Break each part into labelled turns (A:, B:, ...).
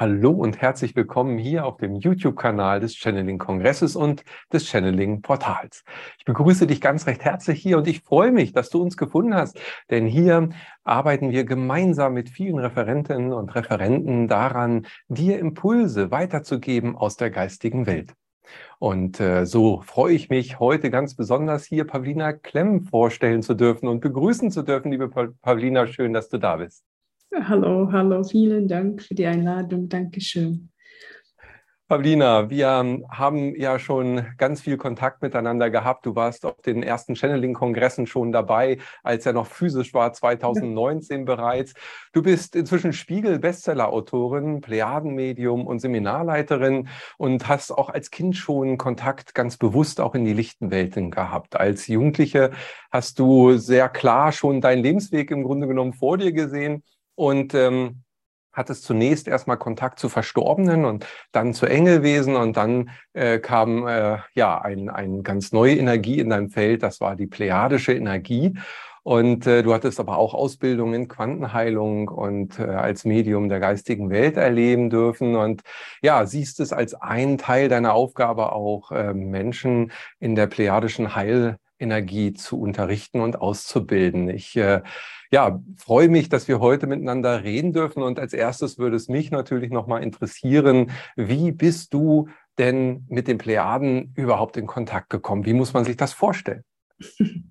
A: Hallo und herzlich willkommen hier auf dem YouTube-Kanal des Channeling-Kongresses und des Channeling-Portals. Ich begrüße dich ganz recht herzlich hier und ich freue mich, dass du uns gefunden hast, denn hier arbeiten wir gemeinsam mit vielen Referentinnen und Referenten daran, dir Impulse weiterzugeben aus der geistigen Welt. Und äh, so freue ich mich heute ganz besonders hier Pavlina Klemm vorstellen zu dürfen und begrüßen zu dürfen. Liebe Pavlina, schön, dass du da bist.
B: Hallo, hallo, vielen Dank für die Einladung. Dankeschön.
A: Pavlina, wir haben ja schon ganz viel Kontakt miteinander gehabt. Du warst auf den ersten Channeling-Kongressen schon dabei, als er noch physisch war, 2019 bereits. Du bist inzwischen Spiegel-Bestseller-Autorin, Plejadenmedium und Seminarleiterin und hast auch als Kind schon Kontakt ganz bewusst auch in die lichten Welten gehabt. Als Jugendliche hast du sehr klar schon deinen Lebensweg im Grunde genommen vor dir gesehen und ähm, hattest zunächst erstmal Kontakt zu Verstorbenen und dann zu Engelwesen und dann äh, kam äh, ja ein, ein ganz neue Energie in deinem Feld, das war die plejadische Energie. Und äh, du hattest aber auch Ausbildung in Quantenheilung und äh, als Medium der geistigen Welt erleben dürfen. Und ja, siehst es als einen Teil deiner Aufgabe auch, äh, Menschen in der plejadischen Heilenergie zu unterrichten und auszubilden. Ich äh, ja, freue mich, dass wir heute miteinander reden dürfen. Und als erstes würde es mich natürlich nochmal interessieren, wie bist du denn mit den Plejaden überhaupt in Kontakt gekommen? Wie muss man sich das vorstellen?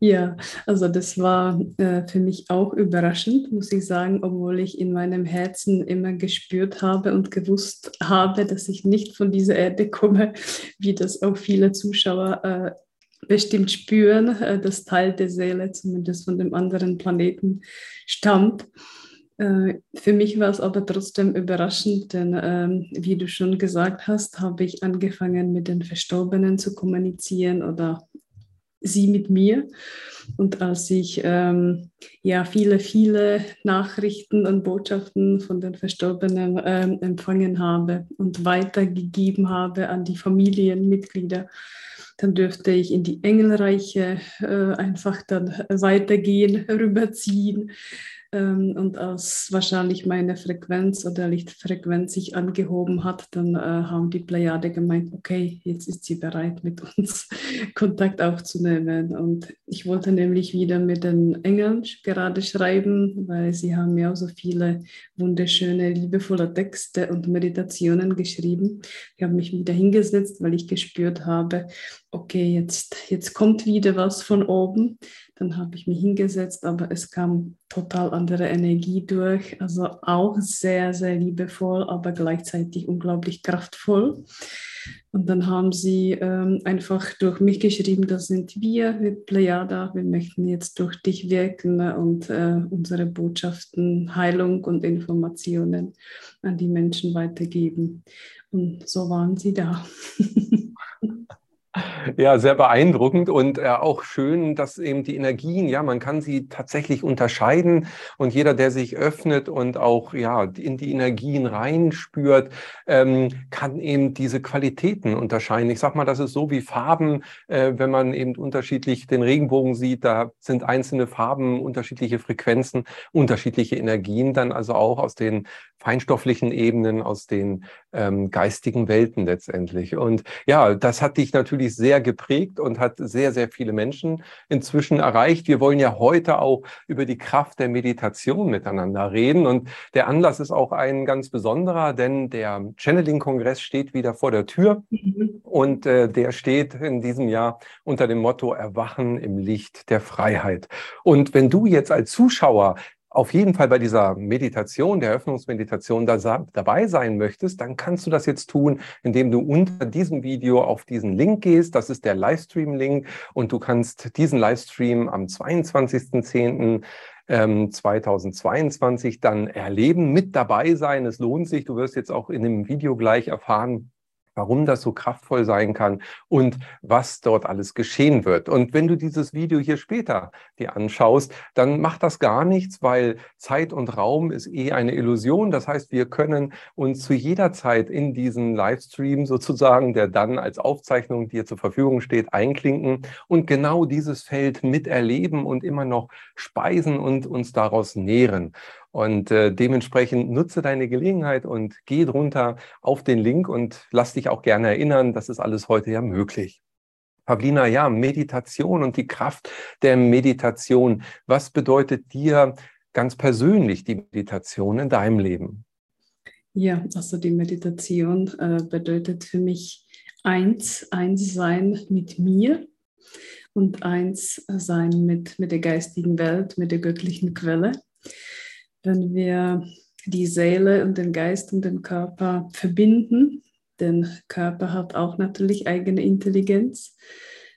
B: Ja, also das war äh, für mich auch überraschend, muss ich sagen, obwohl ich in meinem Herzen immer gespürt habe und gewusst habe, dass ich nicht von dieser Erde komme, wie das auch viele Zuschauer äh, bestimmt spüren, äh, dass Teil der Seele zumindest von dem anderen Planeten stammt. Äh, für mich war es aber trotzdem überraschend, denn ähm, wie du schon gesagt hast, habe ich angefangen mit den Verstorbenen zu kommunizieren oder sie mit mir. Und als ich ähm, ja viele, viele Nachrichten und Botschaften von den Verstorbenen ähm, empfangen habe und weitergegeben habe an die Familienmitglieder, dann dürfte ich in die Engelreiche äh, einfach dann weitergehen, rüberziehen ähm, und als wahrscheinlich meine Frequenz oder Lichtfrequenz sich angehoben hat, dann äh, haben die Plejade gemeint, okay, jetzt ist sie bereit, mit uns Kontakt aufzunehmen. Und ich wollte nämlich wieder mit den Engeln gerade schreiben, weil sie haben ja so viele wunderschöne, liebevolle Texte und Meditationen geschrieben. Ich habe mich wieder hingesetzt, weil ich gespürt habe, okay, jetzt, jetzt kommt wieder was von oben. Dann habe ich mich hingesetzt, aber es kam total andere Energie durch. Also auch sehr, sehr liebevoll, aber gleichzeitig unglaublich kraftvoll. Und dann haben sie ähm, einfach durch mich geschrieben, das sind wir, wir Plejada, wir möchten jetzt durch dich wirken und äh, unsere Botschaften, Heilung und Informationen an die Menschen weitergeben. Und so waren sie da.
A: Ja, sehr beeindruckend und äh, auch schön, dass eben die Energien, ja, man kann sie tatsächlich unterscheiden und jeder, der sich öffnet und auch ja in die Energien reinspürt, ähm, kann eben diese Qualitäten unterscheiden. Ich sag mal, das ist so wie Farben, äh, wenn man eben unterschiedlich den Regenbogen sieht, da sind einzelne Farben, unterschiedliche Frequenzen, unterschiedliche Energien, dann also auch aus den feinstofflichen Ebenen, aus den ähm, geistigen Welten letztendlich. Und ja, das hat dich natürlich sehr geprägt und hat sehr, sehr viele Menschen inzwischen erreicht. Wir wollen ja heute auch über die Kraft der Meditation miteinander reden. Und der Anlass ist auch ein ganz besonderer, denn der Channeling-Kongress steht wieder vor der Tür. Mhm. Und äh, der steht in diesem Jahr unter dem Motto Erwachen im Licht der Freiheit. Und wenn du jetzt als Zuschauer auf jeden Fall bei dieser Meditation, der Eröffnungsmeditation da, dabei sein möchtest, dann kannst du das jetzt tun, indem du unter diesem Video auf diesen Link gehst. Das ist der Livestream-Link und du kannst diesen Livestream am 22.10. 2022 ähm, dann erleben, mit dabei sein. Es lohnt sich. Du wirst jetzt auch in dem Video gleich erfahren, warum das so kraftvoll sein kann und was dort alles geschehen wird. Und wenn du dieses Video hier später dir anschaust, dann macht das gar nichts, weil Zeit und Raum ist eh eine Illusion. Das heißt, wir können uns zu jeder Zeit in diesen Livestream sozusagen, der dann als Aufzeichnung dir zur Verfügung steht, einklinken und genau dieses Feld miterleben und immer noch speisen und uns daraus nähren. Und äh, dementsprechend nutze deine Gelegenheit und geh drunter auf den Link und lass dich auch gerne erinnern, das ist alles heute ja möglich. Pavlina, ja, Meditation und die Kraft der Meditation. Was bedeutet dir ganz persönlich die Meditation in deinem Leben?
B: Ja, also die Meditation äh, bedeutet für mich eins, eins sein mit mir und eins sein mit, mit der geistigen Welt, mit der göttlichen Quelle. Wenn wir die Seele und den Geist und den Körper verbinden, denn Körper hat auch natürlich eigene Intelligenz,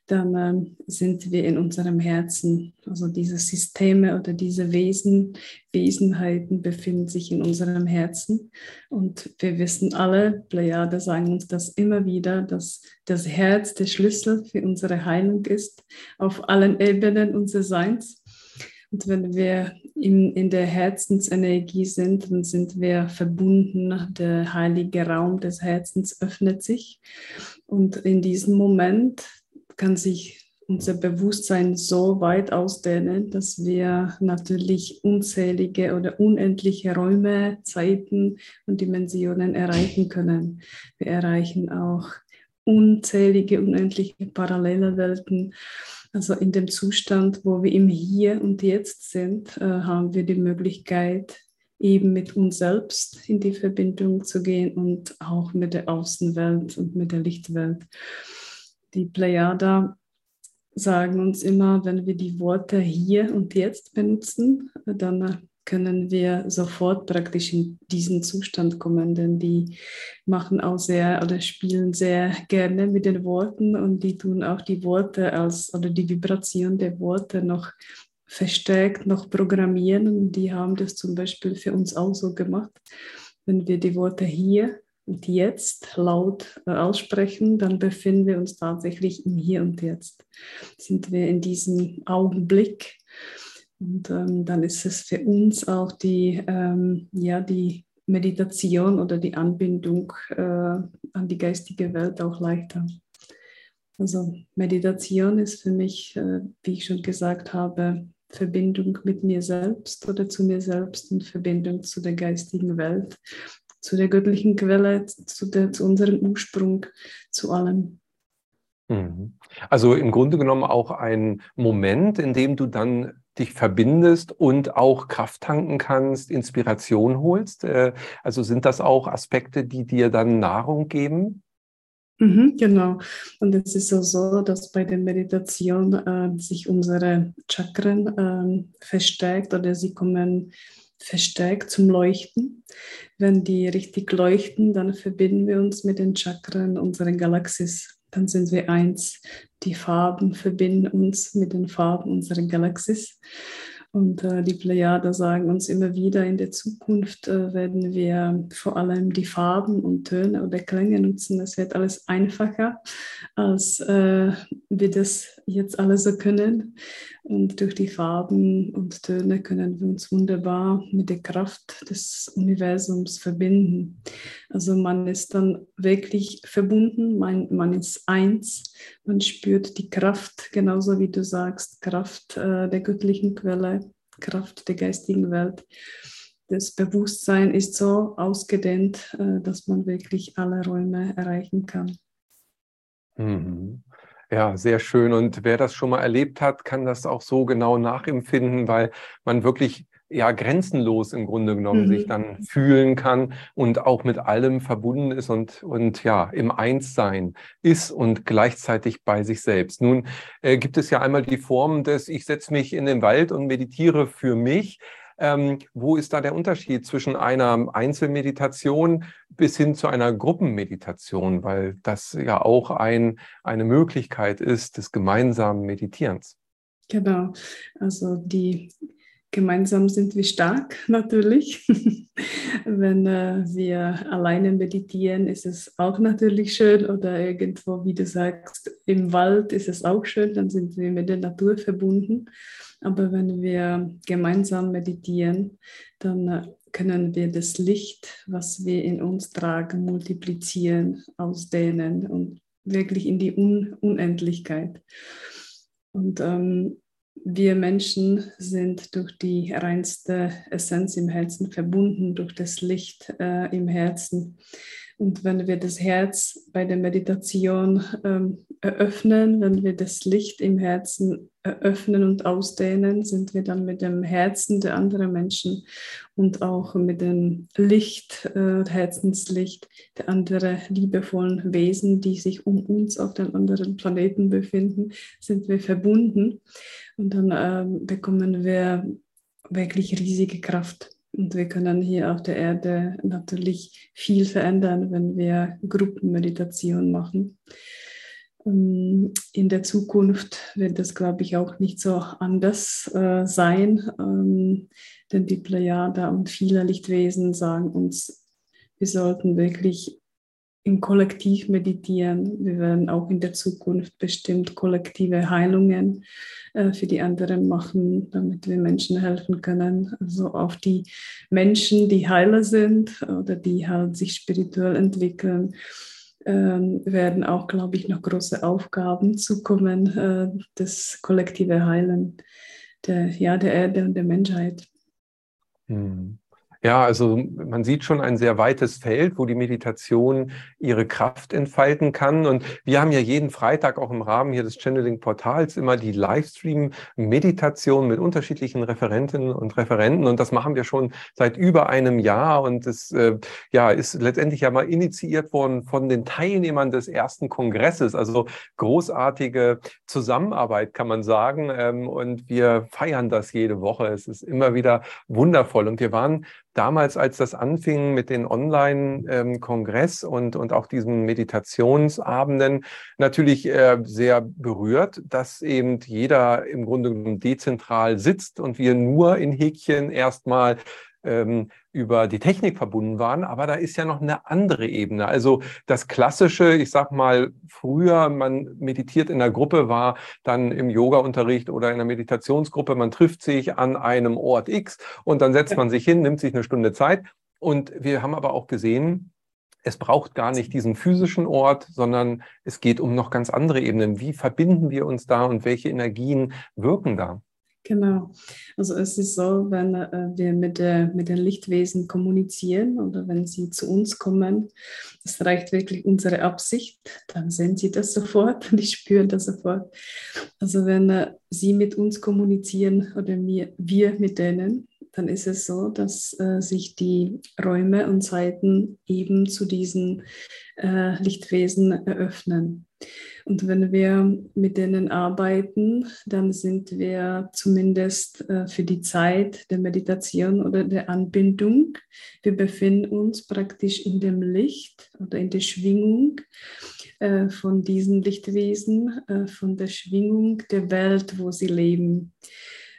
B: dann ähm, sind wir in unserem Herzen. Also diese Systeme oder diese Wesen, Wesenheiten befinden sich in unserem Herzen. Und wir wissen alle, Plejade sagen uns das immer wieder, dass das Herz der Schlüssel für unsere Heilung ist, auf allen Ebenen unseres Seins. Und wenn wir in, in der Herzensenergie sind, dann sind wir verbunden. Der heilige Raum des Herzens öffnet sich. Und in diesem Moment kann sich unser Bewusstsein so weit ausdehnen, dass wir natürlich unzählige oder unendliche Räume, Zeiten und Dimensionen erreichen können. Wir erreichen auch unzählige, unendliche parallele Welten. Also in dem Zustand, wo wir im Hier und Jetzt sind, äh, haben wir die Möglichkeit, eben mit uns selbst in die Verbindung zu gehen und auch mit der Außenwelt und mit der Lichtwelt. Die Plejada sagen uns immer, wenn wir die Worte hier und jetzt benutzen, dann können wir sofort praktisch in diesen Zustand kommen, denn die machen auch sehr oder spielen sehr gerne mit den Worten und die tun auch die Worte als oder die Vibration der Worte noch verstärkt, noch programmieren und die haben das zum Beispiel für uns auch so gemacht. Wenn wir die Worte hier und jetzt laut äh, aussprechen, dann befinden wir uns tatsächlich im Hier und Jetzt. Sind wir in diesem Augenblick. Und ähm, dann ist es für uns auch die, ähm, ja, die Meditation oder die Anbindung äh, an die geistige Welt auch leichter. Also Meditation ist für mich, äh, wie ich schon gesagt habe, Verbindung mit mir selbst oder zu mir selbst und Verbindung zu der geistigen Welt zu der göttlichen Quelle, zu, der, zu unserem Ursprung, zu allem.
A: Mhm. Also im Grunde genommen auch ein Moment, in dem du dann dich verbindest und auch Kraft tanken kannst, Inspiration holst. Äh, also sind das auch Aspekte, die dir dann Nahrung geben?
B: Mhm, genau. Und es ist auch so, dass bei der Meditation äh, sich unsere Chakren äh, verstärkt oder sie kommen verstärkt zum Leuchten. Wenn die richtig leuchten, dann verbinden wir uns mit den Chakren unserer Galaxis. Dann sind wir eins. Die Farben verbinden uns mit den Farben unserer Galaxis. Und äh, die Plejader sagen uns immer wieder, in der Zukunft äh, werden wir vor allem die Farben und Töne oder Klänge nutzen. Es wird alles einfacher, als äh, wir das jetzt alle so können. Und durch die Farben und Töne können wir uns wunderbar mit der Kraft des Universums verbinden. Also man ist dann wirklich verbunden, man, man ist eins, man spürt die Kraft, genauso wie du sagst, Kraft äh, der göttlichen Quelle, Kraft der geistigen Welt. Das Bewusstsein ist so ausgedehnt, äh, dass man wirklich alle Räume erreichen kann.
A: Mhm. Ja, sehr schön. Und wer das schon mal erlebt hat, kann das auch so genau nachempfinden, weil man wirklich ja grenzenlos im Grunde genommen mhm. sich dann fühlen kann und auch mit allem verbunden ist und, und ja im Einssein ist und gleichzeitig bei sich selbst. Nun äh, gibt es ja einmal die Form des, ich setze mich in den Wald und meditiere für mich. Ähm, wo ist da der Unterschied zwischen einer Einzelmeditation bis hin zu einer Gruppenmeditation, weil das ja auch ein, eine Möglichkeit ist des gemeinsamen Meditierens?
B: Genau, also die gemeinsam sind wir stark natürlich. Wenn äh, wir alleine meditieren, ist es auch natürlich schön oder irgendwo, wie du sagst, im Wald ist es auch schön, dann sind wir mit der Natur verbunden. Aber wenn wir gemeinsam meditieren, dann äh, können wir das Licht, was wir in uns tragen, multiplizieren, ausdehnen und wirklich in die Un Unendlichkeit. Und ähm, wir Menschen sind durch die reinste Essenz im Herzen verbunden, durch das Licht äh, im Herzen. Und wenn wir das Herz bei der Meditation ähm, eröffnen, wenn wir das Licht im Herzen eröffnen und ausdehnen, sind wir dann mit dem Herzen der anderen Menschen und auch mit dem Licht, äh, Herzenslicht der anderen liebevollen Wesen, die sich um uns auf den anderen Planeten befinden, sind wir verbunden. Und dann äh, bekommen wir wirklich riesige Kraft. Und wir können hier auf der Erde natürlich viel verändern, wenn wir Gruppenmeditation machen. Ähm, in der Zukunft wird das, glaube ich, auch nicht so anders äh, sein, ähm, denn die Plejada und viele Lichtwesen sagen uns, wir sollten wirklich im Kollektiv meditieren. Wir werden auch in der Zukunft bestimmt kollektive Heilungen äh, für die anderen machen, damit wir Menschen helfen können. Also auf die Menschen, die Heiler sind oder die halt sich spirituell entwickeln, ähm, werden auch, glaube ich, noch große Aufgaben zukommen, äh, das kollektive Heilen der, ja, der Erde und der Menschheit.
A: Hm. Ja, also man sieht schon ein sehr weites Feld, wo die Meditation ihre Kraft entfalten kann. Und wir haben ja jeden Freitag auch im Rahmen hier des Channeling-Portals immer die Livestream-Meditation mit unterschiedlichen Referentinnen und Referenten. Und das machen wir schon seit über einem Jahr. Und es äh, ja, ist letztendlich ja mal initiiert worden von den Teilnehmern des ersten Kongresses. Also großartige Zusammenarbeit, kann man sagen. Ähm, und wir feiern das jede Woche. Es ist immer wieder wundervoll. Und wir waren damals, als das anfing mit den Online-Kongress und, und auch diesen Meditationsabenden, natürlich äh, sehr berührt, dass eben jeder im Grunde dezentral sitzt und wir nur in Häkchen erstmal ähm, über die Technik verbunden waren, aber da ist ja noch eine andere Ebene. Also das klassische, ich sag mal, früher man meditiert in der Gruppe, war dann im Yoga-Unterricht oder in der Meditationsgruppe, man trifft sich an einem Ort X und dann setzt man sich hin, nimmt sich eine Stunde Zeit. Und wir haben aber auch gesehen, es braucht gar nicht diesen physischen Ort, sondern es geht um noch ganz andere Ebenen. Wie verbinden wir uns da und welche Energien wirken da?
B: Genau. Also es ist so, wenn äh, wir mit, der, mit den Lichtwesen kommunizieren oder wenn sie zu uns kommen, es reicht wirklich unsere Absicht, dann sehen sie das sofort und ich spüre das sofort. Also wenn äh, sie mit uns kommunizieren oder wir, wir mit denen, dann ist es so, dass äh, sich die Räume und Zeiten eben zu diesen äh, Lichtwesen eröffnen. Und wenn wir mit denen arbeiten, dann sind wir zumindest äh, für die Zeit der Meditation oder der Anbindung, wir befinden uns praktisch in dem Licht oder in der Schwingung äh, von diesen Lichtwesen, äh, von der Schwingung der Welt, wo sie leben.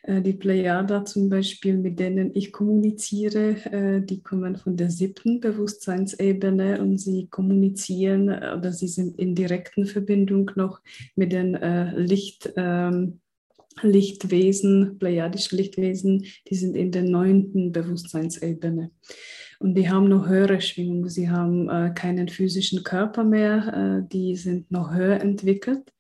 B: Äh, die Plejada zum Beispiel, mit denen ich kommuniziere, äh, die kommen von der siebten Bewusstseinsebene und sie kommunizieren äh, oder sie sind in direkten Verbindung noch mit den Licht. Ähm, Lichtwesen, plejadische Lichtwesen, die sind in der neunten Bewusstseinsebene. Und die haben noch höhere Schwingungen. Sie haben äh, keinen physischen Körper mehr, äh, die sind noch höher entwickelt.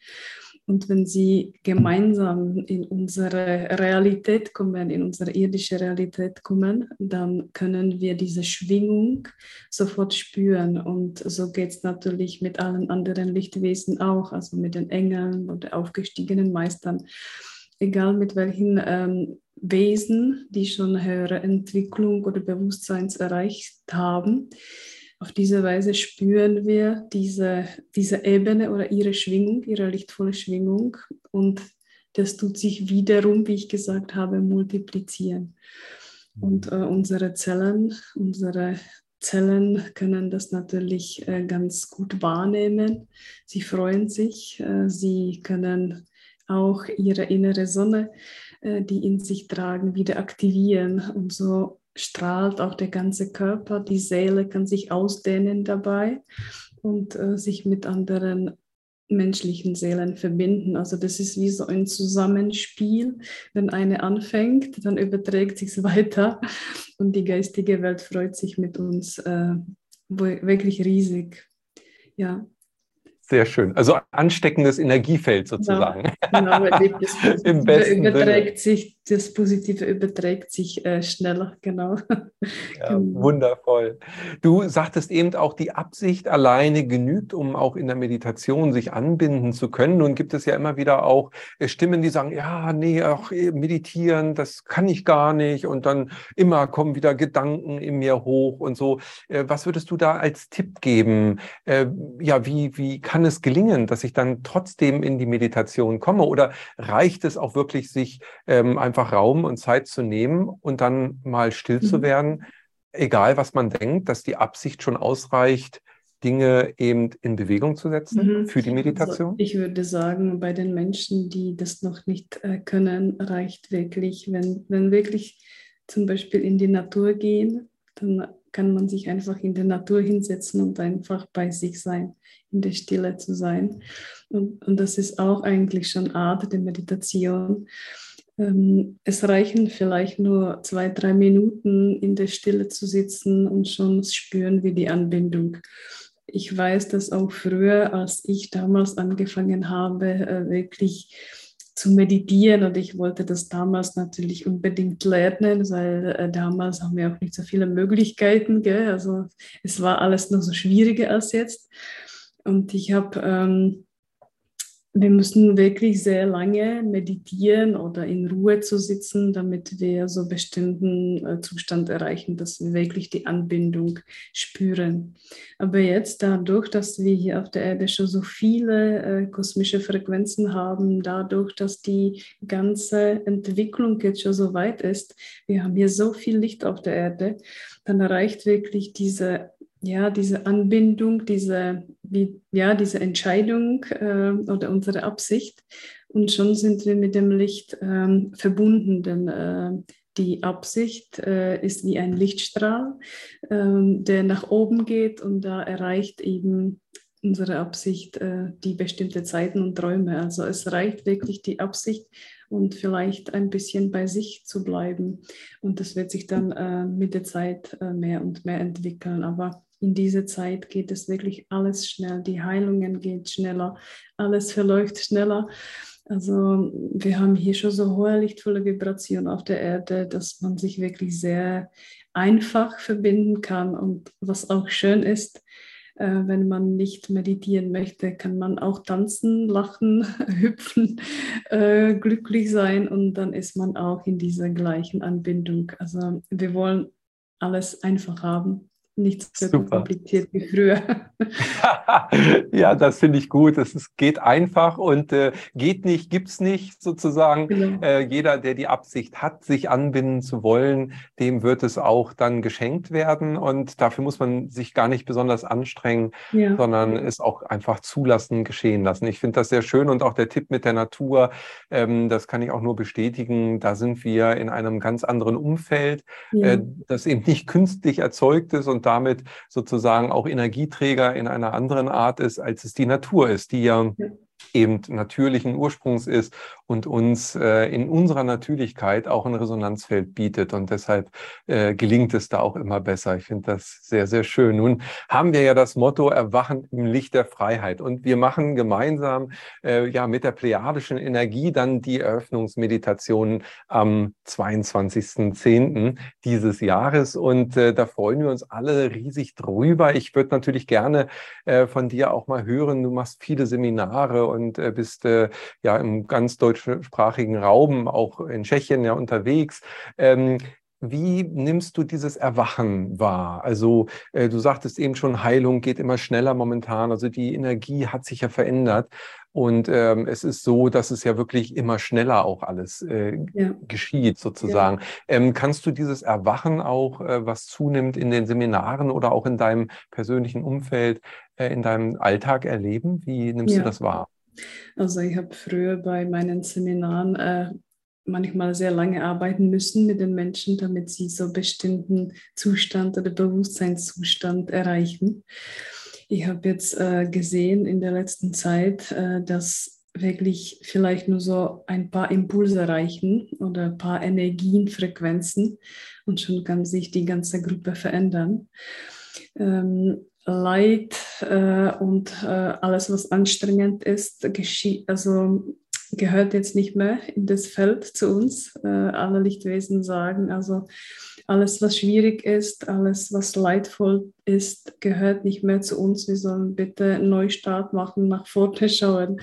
B: Und wenn sie gemeinsam in unsere Realität kommen, in unsere irdische Realität kommen, dann können wir diese Schwingung sofort spüren. Und so geht es natürlich mit allen anderen Lichtwesen auch, also mit den Engeln oder aufgestiegenen Meistern. Egal mit welchen ähm, Wesen, die schon höhere Entwicklung oder Bewusstseins erreicht haben, auf diese Weise spüren wir diese, diese Ebene oder ihre Schwingung, ihre lichtvolle Schwingung und das tut sich wiederum, wie ich gesagt habe, multiplizieren. Und äh, unsere Zellen, unsere Zellen können das natürlich äh, ganz gut wahrnehmen. Sie freuen sich, äh, sie können auch ihre innere Sonne, äh, die in sich tragen, wieder aktivieren und so strahlt auch der ganze Körper, die Seele kann sich ausdehnen dabei und äh, sich mit anderen menschlichen Seelen verbinden. Also das ist wie so ein Zusammenspiel. Wenn eine anfängt, dann überträgt sich es weiter und die geistige Welt freut sich mit uns äh, wirklich riesig. Ja.
A: Sehr schön. Also ansteckendes Energiefeld sozusagen. Genau, genau
B: das Im besten überträgt Sinne. sich, das Positive überträgt sich äh, schneller, genau.
A: Ja, genau. Wundervoll. Du sagtest eben auch, die Absicht alleine genügt, um auch in der Meditation sich anbinden zu können. Nun gibt es ja immer wieder auch äh, Stimmen, die sagen, ja, nee, auch äh, meditieren, das kann ich gar nicht. Und dann immer kommen wieder Gedanken in mir hoch und so. Äh, was würdest du da als Tipp geben? Ja, wie, wie kann kann es gelingen, dass ich dann trotzdem in die Meditation komme? Oder reicht es auch wirklich, sich ähm, einfach Raum und Zeit zu nehmen und dann mal still mhm. zu werden, egal was man denkt, dass die Absicht schon ausreicht, Dinge eben in Bewegung zu setzen mhm. für die Meditation? Also
B: ich würde sagen, bei den Menschen, die das noch nicht äh, können, reicht wirklich, wenn, wenn wirklich zum Beispiel in die Natur gehen, dann kann man sich einfach in der Natur hinsetzen und einfach bei sich sein, in der Stille zu sein. Und, und das ist auch eigentlich schon Art der Meditation. Ähm, es reichen vielleicht nur zwei, drei Minuten in der Stille zu sitzen und schon spüren wir die Anbindung. Ich weiß, dass auch früher, als ich damals angefangen habe, äh, wirklich zu meditieren und ich wollte das damals natürlich unbedingt lernen, weil äh, damals haben wir auch nicht so viele Möglichkeiten, gell? also es war alles noch so schwieriger als jetzt und ich habe ähm, wir müssen wirklich sehr lange meditieren oder in Ruhe zu sitzen, damit wir so bestimmten äh, Zustand erreichen, dass wir wirklich die Anbindung spüren. Aber jetzt dadurch, dass wir hier auf der Erde schon so viele äh, kosmische Frequenzen haben, dadurch, dass die ganze Entwicklung jetzt schon so weit ist, wir haben hier so viel Licht auf der Erde, dann erreicht wirklich diese ja, diese Anbindung, diese, wie, ja, diese Entscheidung äh, oder unsere Absicht. Und schon sind wir mit dem Licht äh, verbunden, denn äh, die Absicht äh, ist wie ein Lichtstrahl, ähm, der nach oben geht und da erreicht eben unsere Absicht äh, die bestimmte Zeiten und Träume. Also es reicht wirklich die Absicht und vielleicht ein bisschen bei sich zu bleiben. Und das wird sich dann äh, mit der Zeit mehr und mehr entwickeln. Aber in dieser Zeit geht es wirklich alles schnell. Die Heilungen gehen schneller, alles verläuft schneller. Also wir haben hier schon so hohe lichtvolle Vibrationen auf der Erde, dass man sich wirklich sehr einfach verbinden kann. Und was auch schön ist, äh, wenn man nicht meditieren möchte, kann man auch tanzen, lachen, hüpfen, äh, glücklich sein und dann ist man auch in dieser gleichen Anbindung. Also wir wollen alles einfach haben nicht so Super. kompliziert wie früher.
A: ja, das finde ich gut. Es geht einfach und äh, geht nicht, gibt es nicht sozusagen. Genau. Äh, jeder, der die Absicht hat, sich anbinden zu wollen, dem wird es auch dann geschenkt werden. Und dafür muss man sich gar nicht besonders anstrengen, ja. sondern es auch einfach zulassen, geschehen lassen. Ich finde das sehr schön und auch der Tipp mit der Natur, ähm, das kann ich auch nur bestätigen. Da sind wir in einem ganz anderen Umfeld, ja. äh, das eben nicht künstlich erzeugt ist und damit sozusagen auch Energieträger in einer anderen Art ist, als es die Natur ist, die ja, eben natürlichen Ursprungs ist und uns äh, in unserer Natürlichkeit auch ein Resonanzfeld bietet. Und deshalb äh, gelingt es da auch immer besser. Ich finde das sehr, sehr schön. Nun haben wir ja das Motto Erwachen im Licht der Freiheit. Und wir machen gemeinsam äh, ja mit der plejadischen Energie dann die Eröffnungsmeditation am 22.10. dieses Jahres. Und äh, da freuen wir uns alle riesig drüber. Ich würde natürlich gerne äh, von dir auch mal hören. Du machst viele Seminare und äh, bist äh, ja im ganz deutschsprachigen Raum, auch in Tschechien ja unterwegs. Ähm, wie nimmst du dieses Erwachen wahr? Also äh, du sagtest eben schon, Heilung geht immer schneller momentan. Also die Energie hat sich ja verändert. Und ähm, es ist so, dass es ja wirklich immer schneller auch alles äh, ja. geschieht, sozusagen. Ja. Ähm, kannst du dieses Erwachen auch, äh, was zunimmt in den Seminaren oder auch in deinem persönlichen Umfeld, äh, in deinem Alltag erleben? Wie nimmst ja. du das wahr?
B: Also ich habe früher bei meinen Seminaren äh, manchmal sehr lange arbeiten müssen mit den Menschen, damit sie so bestimmten Zustand oder Bewusstseinszustand erreichen. Ich habe jetzt äh, gesehen in der letzten Zeit, äh, dass wirklich vielleicht nur so ein paar Impulse reichen oder ein paar Energienfrequenzen und schon kann sich die ganze Gruppe verändern. Ähm, Leid äh, und äh, alles, was anstrengend ist, geschieht, also gehört jetzt nicht mehr in das Feld zu uns. Äh, alle Lichtwesen sagen, also alles, was schwierig ist, alles, was leidvoll ist, gehört nicht mehr zu uns. Wir sollen bitte einen Neustart machen, nach vorne schauen,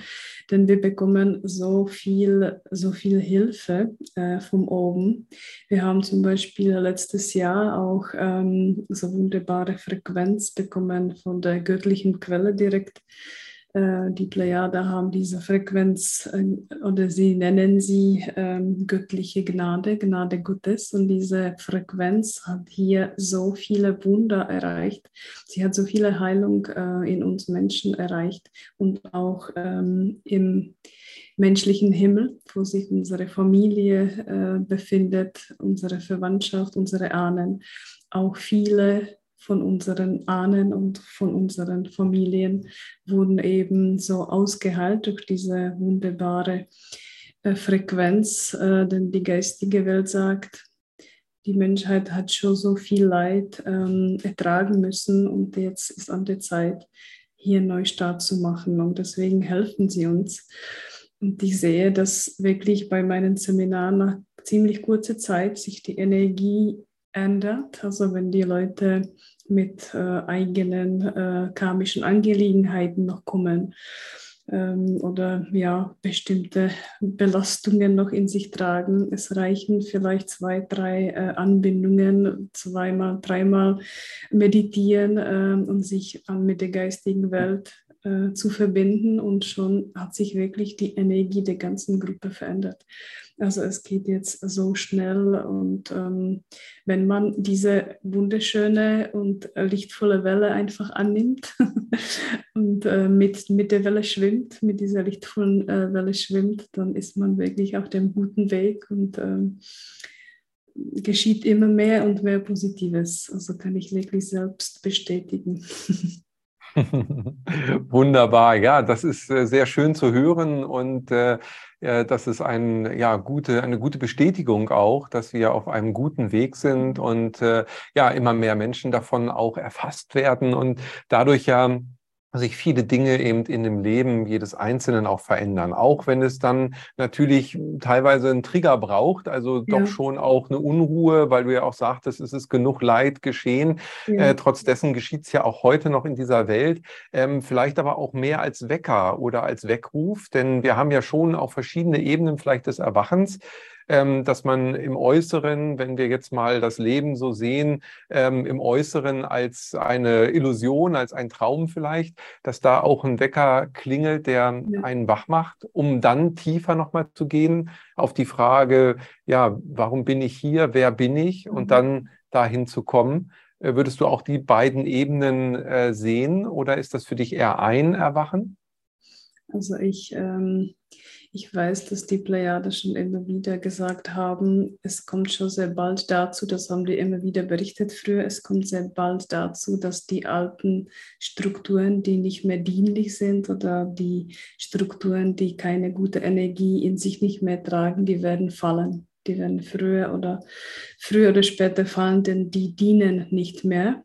B: denn wir bekommen so viel, so viel Hilfe äh, von oben. Wir haben zum Beispiel letztes Jahr auch ähm, so wunderbare Frequenz bekommen von der göttlichen Quelle direkt die Plejade haben diese Frequenz äh, oder sie nennen sie ähm, göttliche Gnade, Gnade Gottes. Und diese Frequenz hat hier so viele Wunder erreicht. Sie hat so viele Heilung äh, in uns Menschen erreicht und auch ähm, im menschlichen Himmel, wo sich unsere Familie äh, befindet, unsere Verwandtschaft, unsere Ahnen. Auch viele von unseren Ahnen und von unseren Familien wurden eben so ausgeheilt durch diese wunderbare äh, Frequenz, äh, denn die geistige Welt sagt, die Menschheit hat schon so viel Leid ähm, ertragen müssen und jetzt ist an der Zeit, hier einen Neustart zu machen und deswegen helfen sie uns. Und ich sehe, dass wirklich bei meinen Seminaren nach ziemlich kurzer Zeit sich die Energie ändert. Also wenn die Leute mit äh, eigenen äh, karmischen Angelegenheiten noch kommen ähm, oder ja, bestimmte Belastungen noch in sich tragen. Es reichen vielleicht zwei, drei äh, Anbindungen, zweimal, dreimal meditieren äh, und sich mit der geistigen Welt äh, zu verbinden und schon hat sich wirklich die Energie der ganzen Gruppe verändert. Also es geht jetzt so schnell und ähm, wenn man diese wunderschöne und lichtvolle Welle einfach annimmt und äh, mit, mit der Welle schwimmt, mit dieser lichtvollen äh, Welle schwimmt, dann ist man wirklich auf dem guten Weg und ähm, geschieht immer mehr und mehr Positives. Also kann ich wirklich selbst bestätigen.
A: Wunderbar, ja, das ist äh, sehr schön zu hören und äh, das ist ein, ja, gute, eine gute Bestätigung auch, dass wir auf einem guten Weg sind und äh, ja, immer mehr Menschen davon auch erfasst werden und dadurch ja sich viele Dinge eben in dem Leben jedes Einzelnen auch verändern. Auch wenn es dann natürlich teilweise einen Trigger braucht, also ja. doch schon auch eine Unruhe, weil du ja auch sagtest, es ist genug Leid geschehen. Ja. Äh, trotz dessen geschieht es ja auch heute noch in dieser Welt. Ähm, vielleicht aber auch mehr als Wecker oder als Weckruf, denn wir haben ja schon auch verschiedene Ebenen vielleicht des Erwachens dass man im Äußeren, wenn wir jetzt mal das Leben so sehen, ähm, im Äußeren als eine Illusion, als ein Traum vielleicht, dass da auch ein Wecker klingelt, der einen wach macht, um dann tiefer nochmal zu gehen auf die Frage, ja, warum bin ich hier, wer bin ich und mhm. dann dahin zu kommen. Äh, würdest du auch die beiden Ebenen äh, sehen oder ist das für dich eher ein Erwachen?
B: Also ich ähm, ich weiß, dass die Plejade schon immer wieder gesagt haben, es kommt schon sehr bald dazu, das haben die immer wieder berichtet früher, es kommt sehr bald dazu, dass die alten Strukturen, die nicht mehr dienlich sind oder die Strukturen, die keine gute Energie in sich nicht mehr tragen, die werden fallen. Die werden früher oder früher oder später fallen, denn die dienen nicht mehr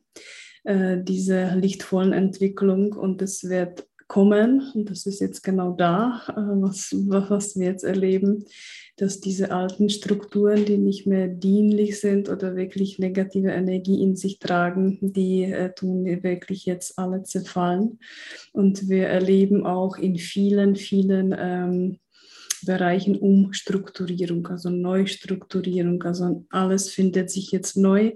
B: äh, dieser lichtvollen Entwicklung und es wird kommen, und das ist jetzt genau da, äh, was, was wir jetzt erleben, dass diese alten Strukturen, die nicht mehr dienlich sind oder wirklich negative Energie in sich tragen, die äh, tun wirklich jetzt alle zerfallen. Und wir erleben auch in vielen, vielen ähm, Bereichen Umstrukturierung, also Neustrukturierung. Also alles findet sich jetzt neu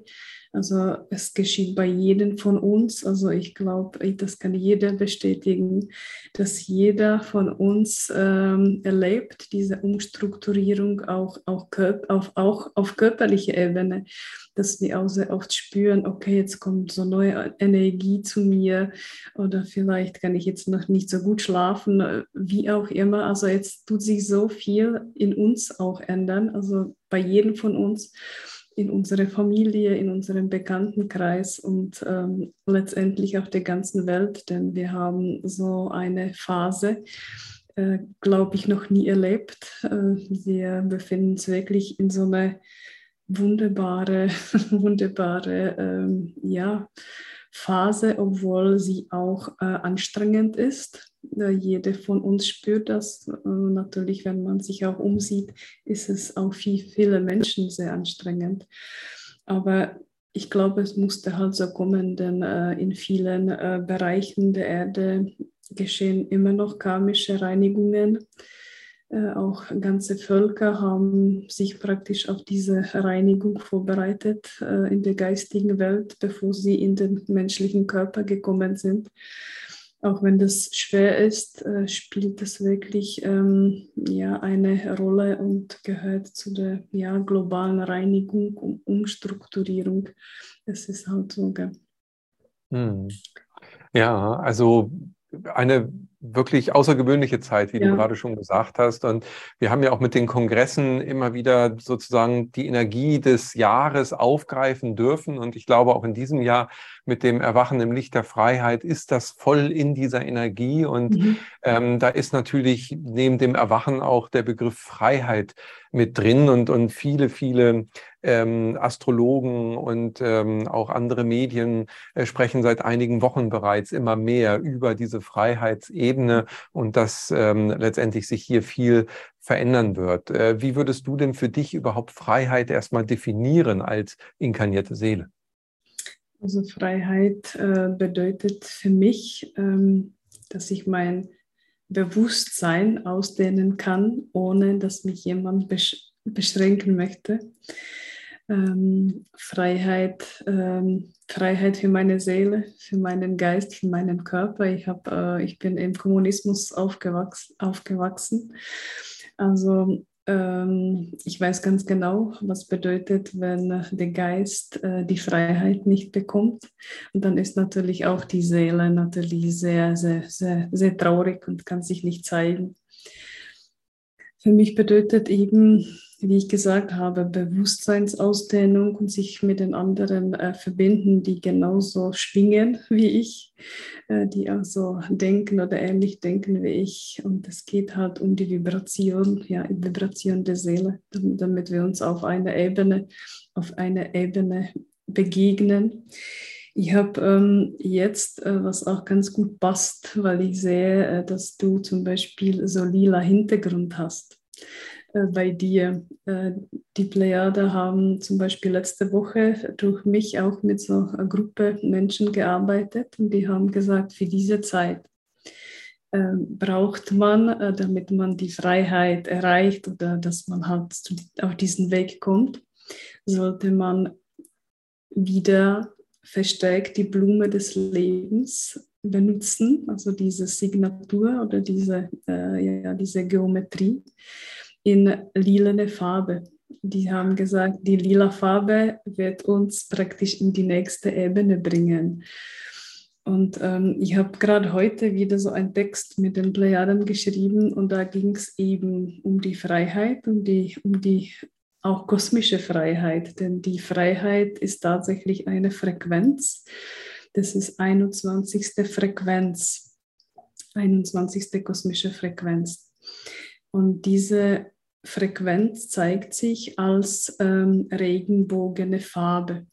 B: also es geschieht bei jedem von uns. Also ich glaube, das kann jeder bestätigen, dass jeder von uns ähm, erlebt diese Umstrukturierung auch, auch, auf, auch auf körperlicher Ebene, dass wir auch sehr oft spüren, okay, jetzt kommt so neue Energie zu mir oder vielleicht kann ich jetzt noch nicht so gut schlafen, wie auch immer. Also jetzt tut sich so viel in uns auch ändern, also bei jedem von uns in unserer Familie, in unserem Bekanntenkreis und ähm, letztendlich auf der ganzen Welt, denn wir haben so eine Phase, äh, glaube ich, noch nie erlebt. Äh, wir befinden uns wirklich in so einer wunderbare, wunderbare, ähm, ja, Phase, obwohl sie auch äh, anstrengend ist. Äh, jede von uns spürt das. Äh, natürlich, wenn man sich auch umsieht, ist es auch für viele Menschen sehr anstrengend. Aber ich glaube, es musste halt so kommen, denn äh, in vielen äh, Bereichen der Erde geschehen immer noch karmische Reinigungen. Äh, auch ganze Völker haben sich praktisch auf diese Reinigung vorbereitet äh, in der geistigen Welt, bevor sie in den menschlichen Körper gekommen sind. Auch wenn das schwer ist, äh, spielt das wirklich ähm, ja, eine Rolle und gehört zu der ja, globalen Reinigung und Umstrukturierung. Es ist halt so.
A: Hm. Ja, also eine wirklich außergewöhnliche Zeit, wie ja. du gerade schon gesagt hast. Und wir haben ja auch mit den Kongressen immer wieder sozusagen die Energie des Jahres aufgreifen dürfen. Und ich glaube, auch in diesem Jahr mit dem Erwachen im Licht der Freiheit ist das voll in dieser Energie. Und mhm. ähm, da ist natürlich neben dem Erwachen auch der Begriff Freiheit mit drin und, und viele, viele ähm, Astrologen und ähm, auch andere Medien äh, sprechen seit einigen Wochen bereits immer mehr über diese Freiheitsebene und dass ähm, letztendlich sich hier viel verändern wird. Äh, wie würdest du denn für dich überhaupt Freiheit erstmal definieren als inkarnierte Seele?
B: Also Freiheit äh, bedeutet für mich, ähm, dass ich mein Bewusstsein ausdehnen kann, ohne dass mich jemand besch beschränken möchte. Ähm, Freiheit, ähm, Freiheit für meine Seele, für meinen Geist, für meinen Körper. Ich, hab, äh, ich bin im Kommunismus aufgewachsen. aufgewachsen. Also ähm, ich weiß ganz genau, was bedeutet, wenn der Geist äh, die Freiheit nicht bekommt. Und dann ist natürlich auch die Seele natürlich sehr, sehr, sehr, sehr traurig und kann sich nicht zeigen. Für mich bedeutet eben wie ich gesagt habe, Bewusstseinsausdehnung und sich mit den anderen äh, verbinden, die genauso schwingen wie ich, äh, die auch so denken oder ähnlich denken wie ich. Und es geht halt um die Vibration, ja, die Vibration der Seele, damit wir uns auf einer Ebene, auf einer Ebene begegnen. Ich habe ähm, jetzt, äh, was auch ganz gut passt, weil ich sehe, äh, dass du zum Beispiel so lila Hintergrund hast äh, bei dir. Äh, die Plejade haben zum Beispiel letzte Woche durch mich auch mit so einer Gruppe Menschen gearbeitet und die haben gesagt, für diese Zeit äh, braucht man, damit man die Freiheit erreicht oder dass man halt auf diesen Weg kommt, sollte man wieder verstärkt die Blume des Lebens benutzen, also diese Signatur oder diese, äh, ja, diese Geometrie in lilane Farbe. Die haben gesagt, die lila Farbe wird uns praktisch in die nächste Ebene bringen. Und ähm, ich habe gerade heute wieder so einen Text mit den Plejaden geschrieben und da ging es eben um die Freiheit, um die, um die auch kosmische Freiheit, denn die Freiheit ist tatsächlich eine Frequenz. Das ist 21. Frequenz, 21. kosmische Frequenz. Und diese Frequenz zeigt sich als ähm, regenbogene Farbe.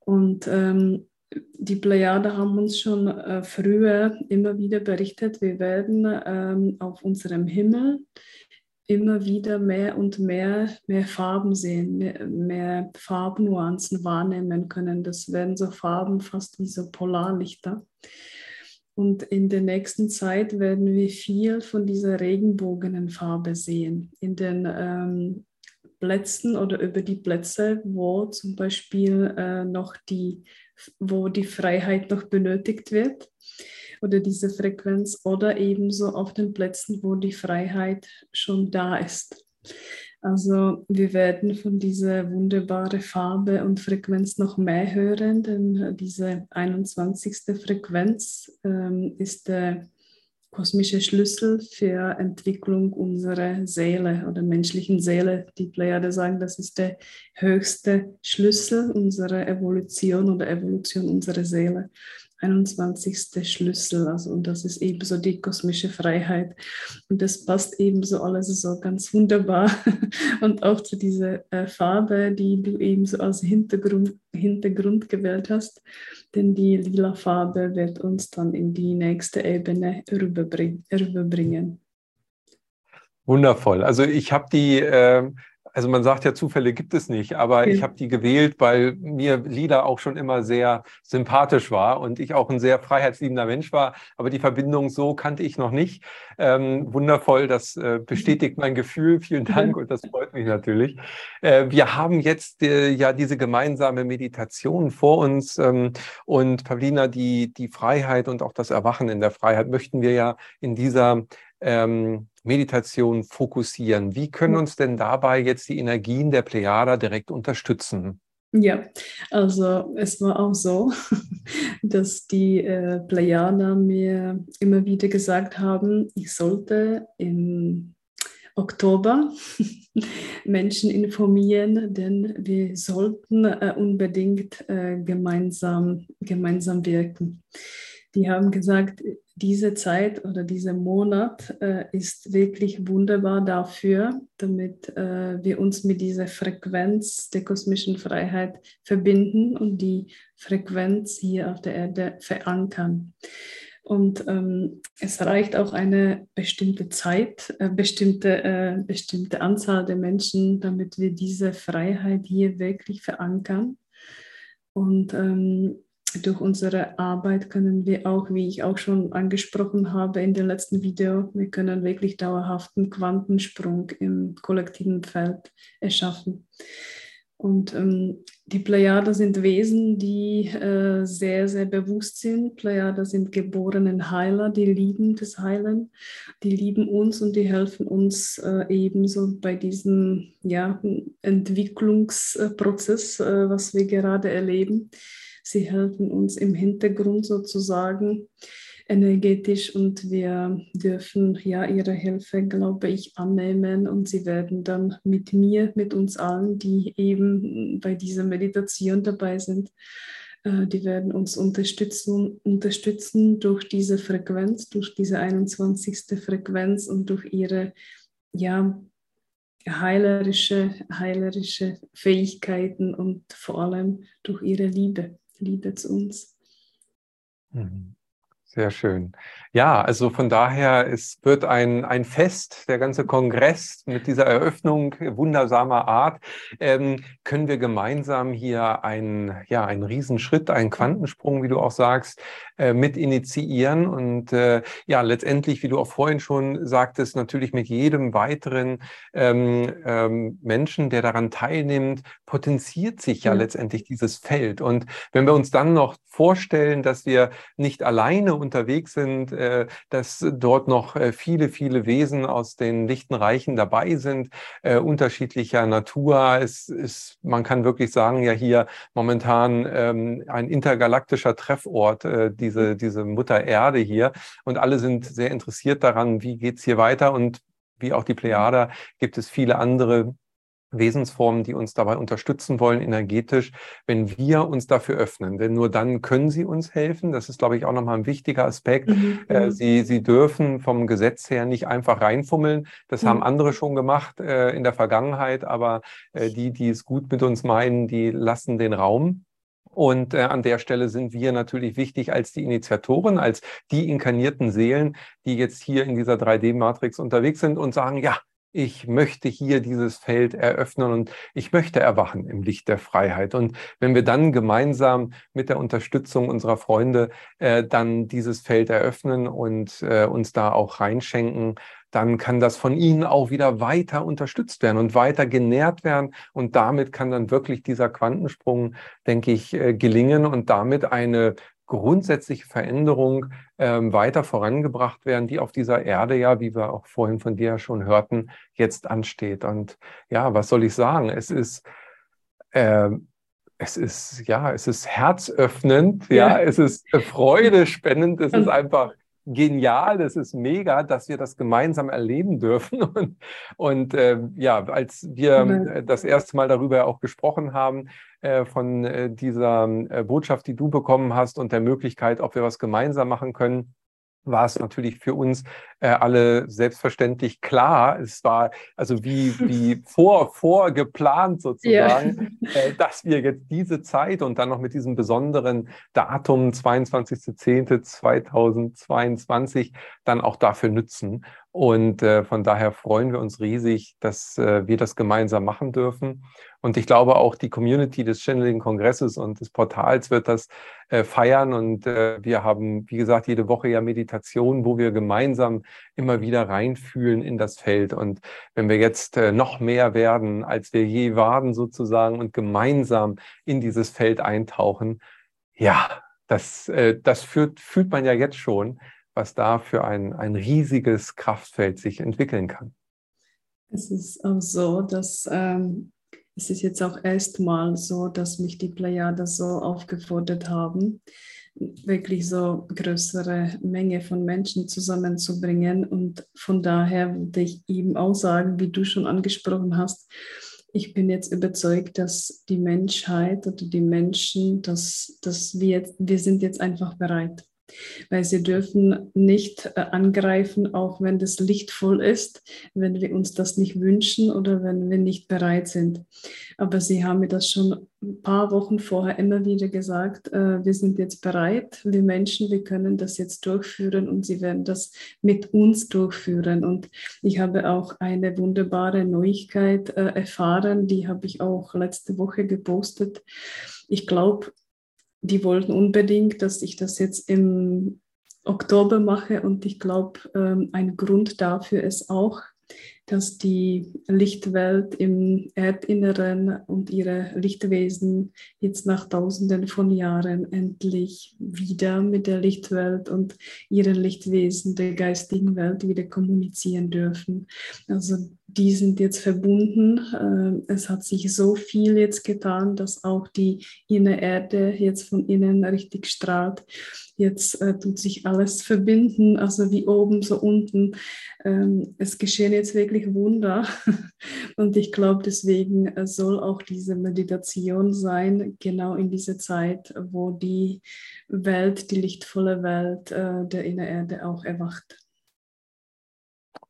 B: Und ähm, die Plejade haben uns schon äh, früher immer wieder berichtet, wir werden ähm, auf unserem Himmel immer wieder mehr und mehr, mehr Farben sehen, mehr, mehr Farbnuancen wahrnehmen können. Das werden so Farben fast wie so Polarlichter. Und in der nächsten Zeit werden wir viel von dieser Regenbogenfarbe sehen. In den ähm, Plätzen oder über die Plätze, wo zum Beispiel äh, noch die, wo die Freiheit noch benötigt wird oder diese Frequenz oder ebenso auf den Plätzen, wo die Freiheit schon da ist. Also wir werden von dieser wunderbaren Farbe und Frequenz noch mehr hören, denn diese 21. Frequenz ähm, ist der kosmische Schlüssel für Entwicklung unserer Seele oder menschlichen Seele. Die Pleiade sagen, das ist der höchste Schlüssel unserer Evolution oder Evolution unserer Seele. 21. Schlüssel. Also, und das ist ebenso die kosmische Freiheit. Und das passt ebenso alles so ganz wunderbar. Und auch zu dieser äh, Farbe, die du ebenso als Hintergrund, Hintergrund gewählt hast. Denn die lila Farbe wird uns dann in die nächste Ebene rüberbringen.
A: Wundervoll. Also ich habe die äh, also man sagt ja, Zufälle gibt es nicht, aber ja. ich habe die gewählt, weil mir Lila auch schon immer sehr sympathisch war und ich auch ein sehr freiheitsliebender Mensch war. Aber die Verbindung so kannte ich noch nicht. Ähm, wundervoll, das äh, bestätigt mein Gefühl. Vielen Dank und das freut mich natürlich. Äh, wir haben jetzt äh, ja diese gemeinsame Meditation vor uns ähm, und Pavlina, die, die Freiheit und auch das Erwachen in der Freiheit möchten wir ja in dieser ähm, Meditation fokussieren. Wie können uns denn dabei jetzt die Energien der Plejada direkt unterstützen?
B: Ja, also es war auch so, dass die äh, Plejada mir immer wieder gesagt haben, ich sollte im Oktober Menschen informieren, denn wir sollten äh, unbedingt äh, gemeinsam, gemeinsam wirken. Die haben gesagt, diese Zeit oder dieser Monat äh, ist wirklich wunderbar dafür, damit äh, wir uns mit dieser Frequenz der kosmischen Freiheit verbinden und die Frequenz hier auf der Erde verankern. Und ähm, es reicht auch eine bestimmte Zeit, äh, bestimmte, äh, bestimmte Anzahl der Menschen, damit wir diese Freiheit hier wirklich verankern. Und ähm, durch unsere Arbeit können wir auch, wie ich auch schon angesprochen habe in dem letzten Video, wir können wirklich dauerhaften Quantensprung im kollektiven Feld erschaffen. Und ähm, die Plejader sind Wesen, die äh, sehr, sehr bewusst sind. Plejader sind geborene Heiler, die lieben das Heilen, die lieben uns und die helfen uns äh, ebenso bei diesem ja, Entwicklungsprozess, äh, was wir gerade erleben. Sie helfen uns im Hintergrund sozusagen energetisch und wir dürfen ja ihre Hilfe, glaube ich, annehmen und sie werden dann mit mir, mit uns allen, die eben bei dieser Meditation dabei sind, äh, die werden uns unterstützen, unterstützen durch diese Frequenz, durch diese 21. Frequenz und durch ihre ja, heilerische, heilerische Fähigkeiten und vor allem durch ihre Liebe. Liebe zu uns.
A: Mhm. Sehr schön. Ja, also von daher, es wird ein, ein Fest, der ganze Kongress mit dieser Eröffnung wundersamer Art, ähm, können wir gemeinsam hier einen, ja, einen Riesenschritt, einen Quantensprung, wie du auch sagst, äh, mit initiieren und äh, ja, letztendlich, wie du auch vorhin schon sagtest, natürlich mit jedem weiteren ähm, ähm, Menschen, der daran teilnimmt, potenziert sich ja, ja letztendlich dieses Feld. Und wenn wir uns dann noch vorstellen, dass wir nicht alleine unterwegs sind, äh, dass dort noch äh, viele, viele Wesen aus den lichten Reichen dabei sind, äh, unterschiedlicher Natur. Es ist, man kann wirklich sagen, ja hier momentan ähm, ein intergalaktischer Treffort, äh, diese, diese Mutter Erde hier. Und alle sind sehr interessiert daran, wie geht's hier weiter und wie auch die Plejada gibt es viele andere Wesensformen, die uns dabei unterstützen wollen, energetisch, wenn wir uns dafür öffnen. Denn nur dann können sie uns helfen. Das ist, glaube ich, auch nochmal ein wichtiger Aspekt. Mhm. Äh, mhm. sie, sie dürfen vom Gesetz her nicht einfach reinfummeln. Das mhm. haben andere schon gemacht äh, in der Vergangenheit, aber äh, die, die es gut mit uns meinen, die lassen den Raum. Und äh, an der Stelle sind wir natürlich wichtig als die Initiatoren, als die inkarnierten Seelen, die jetzt hier in dieser 3D-Matrix unterwegs sind und sagen, ja, ich möchte hier dieses Feld eröffnen und ich möchte erwachen im Licht der Freiheit. Und wenn wir dann gemeinsam mit der Unterstützung unserer Freunde äh, dann dieses Feld eröffnen und äh, uns da auch reinschenken, dann kann das von ihnen auch wieder weiter unterstützt werden und weiter genährt werden. Und damit kann dann wirklich dieser Quantensprung, denke ich, äh, gelingen und damit eine grundsätzliche Veränderung ähm, weiter vorangebracht werden, die auf dieser Erde ja, wie wir auch vorhin von dir schon hörten, jetzt ansteht. Und ja, was soll ich sagen? Es ist, äh, es ist, ja, es ist herzöffnend, ja, ja es ist freudespendend, es ist einfach genial, es ist mega, dass wir das gemeinsam erleben dürfen. Und, und äh, ja, als wir mhm. das erste Mal darüber auch gesprochen haben, äh, von äh, dieser äh, Botschaft, die du bekommen hast und der Möglichkeit, ob wir was gemeinsam machen können, war es natürlich für uns äh, alle selbstverständlich klar. Es war also wie, wie vor, vorgeplant sozusagen, ja. äh, dass wir jetzt diese Zeit und dann noch mit diesem besonderen Datum 22.10.2022 dann auch dafür nützen. Und äh, von daher freuen wir uns riesig, dass äh, wir das gemeinsam machen dürfen. Und ich glaube, auch die Community des Channeling-Kongresses und des Portals wird das äh, feiern. Und äh, wir haben, wie gesagt, jede Woche ja Meditationen, wo wir gemeinsam immer wieder reinfühlen in das Feld. Und wenn wir jetzt äh, noch mehr werden, als wir je waren sozusagen und gemeinsam in dieses Feld eintauchen, ja, das, äh, das führt, fühlt man ja jetzt schon was da für ein, ein riesiges Kraftfeld sich entwickeln kann.
B: Es ist auch so, dass ähm, es ist jetzt auch erstmal so, dass mich die Plejade so aufgefordert haben, wirklich so größere Menge von Menschen zusammenzubringen. Und von daher würde ich eben auch sagen, wie du schon angesprochen hast, ich bin jetzt überzeugt, dass die Menschheit oder die Menschen, dass, dass wir, wir sind jetzt einfach bereit weil sie dürfen nicht äh, angreifen, auch wenn das lichtvoll ist, wenn wir uns das nicht wünschen oder wenn wir nicht bereit sind. Aber sie haben mir das schon ein paar Wochen vorher immer wieder gesagt, äh, wir sind jetzt bereit, wir Menschen, wir können das jetzt durchführen und sie werden das mit uns durchführen. Und ich habe auch eine wunderbare Neuigkeit äh, erfahren, die habe ich auch letzte Woche gepostet. Ich glaube, die wollten unbedingt, dass ich das jetzt im Oktober mache und ich glaube, ähm, ein Grund dafür ist auch, dass die Lichtwelt im Erdinneren und ihre Lichtwesen jetzt nach Tausenden von Jahren endlich wieder mit der Lichtwelt und ihren Lichtwesen der geistigen Welt wieder kommunizieren dürfen. Also die sind jetzt verbunden. Äh, es hat sich so viel jetzt getan, dass auch die innere Erde jetzt von innen richtig strahlt. Jetzt äh, tut sich alles verbinden, also wie oben, so unten. Ähm, es geschehen jetzt wirklich Wunder. Und ich glaube, deswegen äh, soll auch diese Meditation sein, genau in dieser Zeit, wo die Welt, die lichtvolle Welt äh, der Innererde auch erwacht.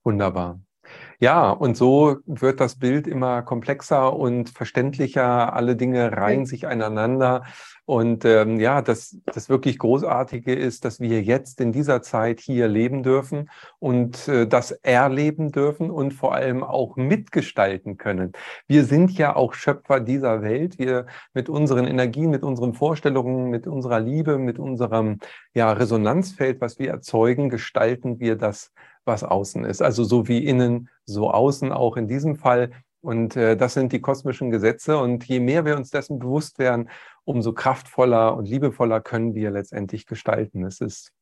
A: Wunderbar. Ja, und so wird das Bild immer komplexer und verständlicher. Alle Dinge reihen sich aneinander. Und ähm, ja, das, das wirklich Großartige ist, dass wir jetzt in dieser Zeit hier leben dürfen und äh, das erleben dürfen und vor allem auch mitgestalten können. Wir sind ja auch Schöpfer dieser Welt. Wir mit unseren Energien, mit unseren Vorstellungen, mit unserer Liebe, mit unserem ja, Resonanzfeld, was wir erzeugen, gestalten wir das was außen ist. Also so wie innen, so außen auch in diesem Fall. Und äh, das sind die kosmischen Gesetze. Und je mehr wir uns dessen bewusst werden, umso kraftvoller und liebevoller können wir letztendlich gestalten. Es ist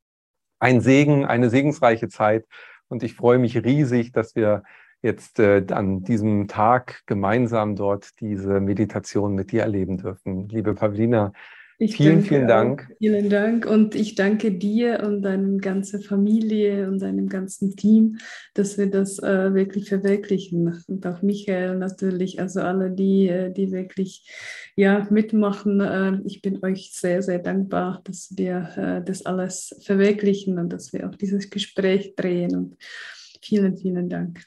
A: ein Segen, eine segensreiche Zeit. Und ich freue mich riesig, dass wir jetzt äh, an diesem Tag gemeinsam dort diese Meditation mit dir erleben dürfen. Liebe Pavlina, ich vielen, vielen Dank.
B: Auch. Vielen Dank und ich danke dir und deiner ganzen Familie und deinem ganzen Team, dass wir das äh, wirklich verwirklichen. Und auch Michael natürlich, also alle, die, äh, die wirklich ja, mitmachen. Äh, ich bin euch sehr, sehr dankbar, dass wir äh, das alles verwirklichen und dass wir auch dieses Gespräch drehen. Und vielen, vielen Dank.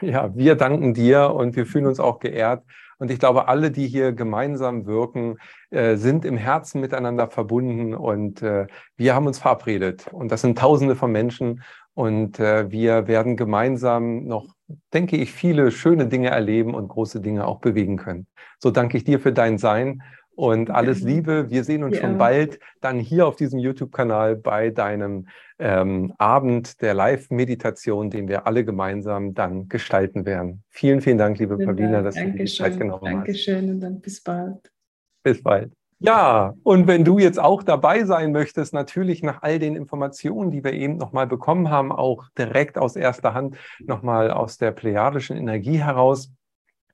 A: Ja, wir danken dir und wir fühlen uns auch geehrt, und ich glaube, alle, die hier gemeinsam wirken, äh, sind im Herzen miteinander verbunden. Und äh, wir haben uns verabredet. Und das sind Tausende von Menschen. Und äh, wir werden gemeinsam noch, denke ich, viele schöne Dinge erleben und große Dinge auch bewegen können. So danke ich dir für dein Sein und alles Liebe. Wir sehen uns ja. schon bald dann hier auf diesem YouTube-Kanal bei deinem ähm, Abend der Live-Meditation, den wir alle gemeinsam dann gestalten werden. Vielen, vielen Dank, liebe vielen Paulina, dass
B: Dankeschön. du die Zeit genommen Dankeschön. hast. Dankeschön und dann bis bald.
A: Bis bald. Ja, und wenn du jetzt auch dabei sein möchtest, natürlich nach all den Informationen, die wir eben nochmal bekommen haben, auch direkt aus erster Hand nochmal aus der plejadischen Energie heraus,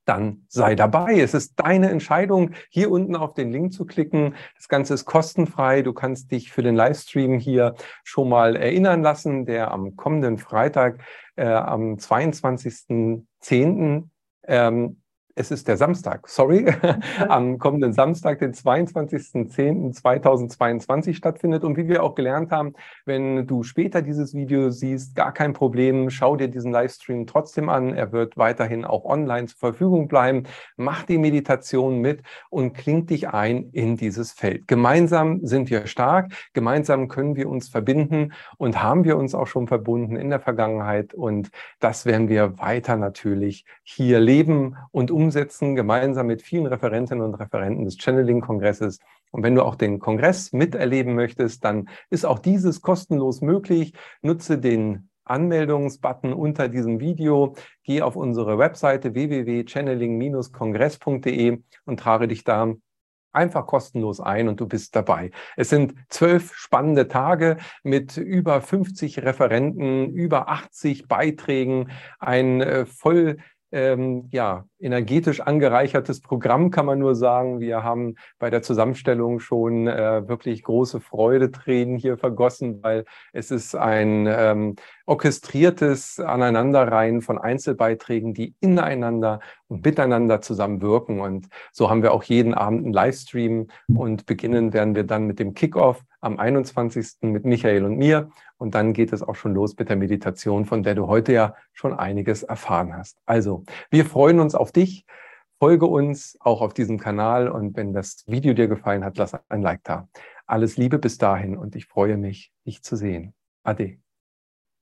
A: dann sei dabei. Es ist deine Entscheidung, hier unten auf den Link zu klicken. Das Ganze ist kostenfrei. Du kannst dich für den Livestream hier schon mal erinnern lassen, der am kommenden Freitag, äh, am 22.10. Ähm, es ist der Samstag, sorry, am kommenden Samstag, den 22.10.2022 stattfindet. Und wie wir auch gelernt haben, wenn du später dieses Video siehst, gar kein Problem, schau dir diesen Livestream trotzdem an. Er wird weiterhin auch online zur Verfügung bleiben. Mach die Meditation mit und kling dich ein in dieses Feld. Gemeinsam sind wir stark, gemeinsam können wir uns verbinden und haben wir uns auch schon verbunden in der Vergangenheit. Und das werden wir weiter natürlich hier leben und umsetzen umsetzen, gemeinsam mit vielen Referentinnen und Referenten des Channeling-Kongresses. Und wenn du auch den Kongress miterleben möchtest, dann ist auch dieses kostenlos möglich. Nutze den Anmeldungsbutton unter diesem Video. Geh auf unsere Webseite www.channeling-kongress.de und trage dich da einfach kostenlos ein und du bist dabei. Es sind zwölf spannende Tage mit über 50 Referenten, über 80 Beiträgen, ein äh, voll ähm, ja, energetisch angereichertes Programm, kann man nur sagen. Wir haben bei der Zusammenstellung schon äh, wirklich große Freudetränen hier vergossen, weil es ist ein ähm, orchestriertes Aneinanderreihen von Einzelbeiträgen, die ineinander und miteinander zusammenwirken. Und so haben wir auch jeden Abend einen Livestream und beginnen werden wir dann mit dem Kickoff am 21. mit Michael und mir. Und dann geht es auch schon los mit der Meditation, von der du heute ja schon einiges erfahren hast. Also, wir freuen uns auf dich. Folge uns auch auf diesem Kanal und wenn das Video dir gefallen hat, lass ein Like da. Alles Liebe bis dahin und ich freue mich, dich zu sehen. Ade.